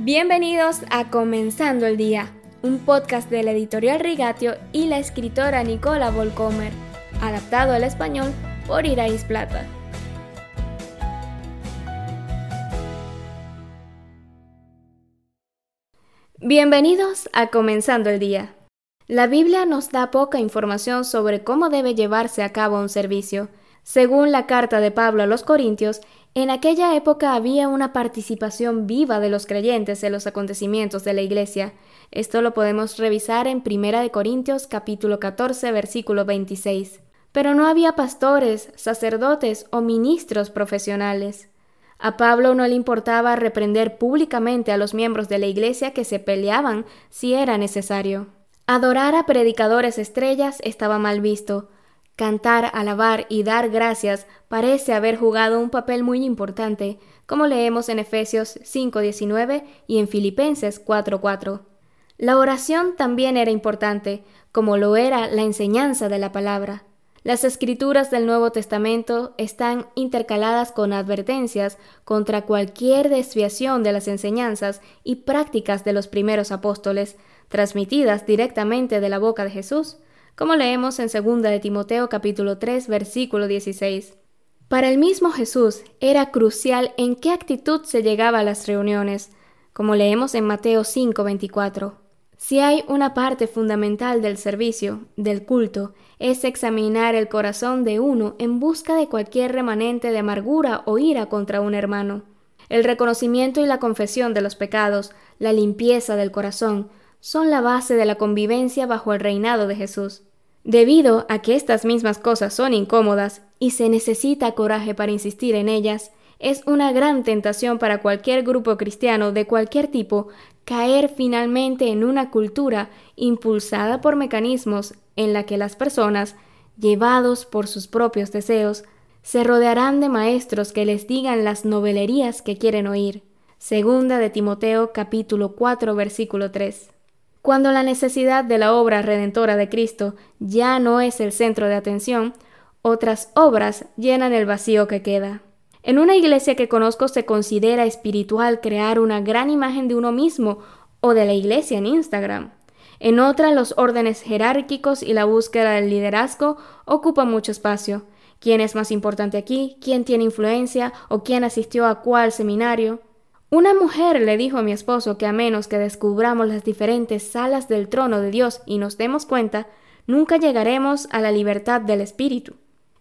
Bienvenidos a Comenzando el Día, un podcast de la editorial Rigatio y la escritora Nicola Volcomer, adaptado al español por Irais Plata. Bienvenidos a Comenzando el Día. La Biblia nos da poca información sobre cómo debe llevarse a cabo un servicio. Según la carta de Pablo a los Corintios, en aquella época había una participación viva de los creyentes en los acontecimientos de la Iglesia. Esto lo podemos revisar en 1 Corintios capítulo 14 versículo 26. Pero no había pastores, sacerdotes o ministros profesionales. A Pablo no le importaba reprender públicamente a los miembros de la Iglesia que se peleaban si era necesario. Adorar a predicadores estrellas estaba mal visto, Cantar, alabar y dar gracias parece haber jugado un papel muy importante, como leemos en Efesios 5.19 y en Filipenses 4.4. La oración también era importante, como lo era la enseñanza de la palabra. Las escrituras del Nuevo Testamento están intercaladas con advertencias contra cualquier desviación de las enseñanzas y prácticas de los primeros apóstoles, transmitidas directamente de la boca de Jesús como leemos en 2 de Timoteo capítulo 3 versículo 16. Para el mismo Jesús era crucial en qué actitud se llegaba a las reuniones, como leemos en Mateo 5 24. Si hay una parte fundamental del servicio, del culto, es examinar el corazón de uno en busca de cualquier remanente de amargura o ira contra un hermano. El reconocimiento y la confesión de los pecados, la limpieza del corazón, son la base de la convivencia bajo el reinado de Jesús. Debido a que estas mismas cosas son incómodas y se necesita coraje para insistir en ellas, es una gran tentación para cualquier grupo cristiano de cualquier tipo caer finalmente en una cultura impulsada por mecanismos en la que las personas, llevados por sus propios deseos, se rodearán de maestros que les digan las novelerías que quieren oír. Segunda de Timoteo capítulo 4 versículo 3. Cuando la necesidad de la obra redentora de Cristo ya no es el centro de atención, otras obras llenan el vacío que queda. En una iglesia que conozco se considera espiritual crear una gran imagen de uno mismo o de la iglesia en Instagram. En otra los órdenes jerárquicos y la búsqueda del liderazgo ocupan mucho espacio. ¿Quién es más importante aquí? ¿Quién tiene influencia? ¿O quién asistió a cuál seminario? Una mujer le dijo a mi esposo que a menos que descubramos las diferentes salas del trono de Dios y nos demos cuenta, nunca llegaremos a la libertad del espíritu.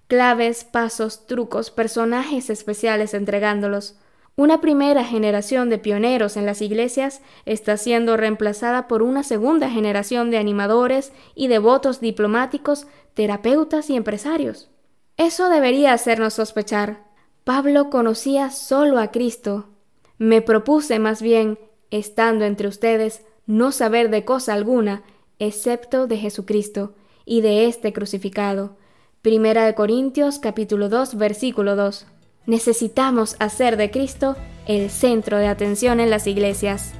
Claves, pasos, trucos, personajes especiales entregándolos. Una primera generación de pioneros en las iglesias está siendo reemplazada por una segunda generación de animadores y devotos diplomáticos, terapeutas y empresarios. Eso debería hacernos sospechar. Pablo conocía solo a Cristo, me propuse más bien, estando entre ustedes, no saber de cosa alguna, excepto de Jesucristo y de este crucificado. Primera de Corintios capítulo 2 versículo 2. Necesitamos hacer de Cristo el centro de atención en las iglesias.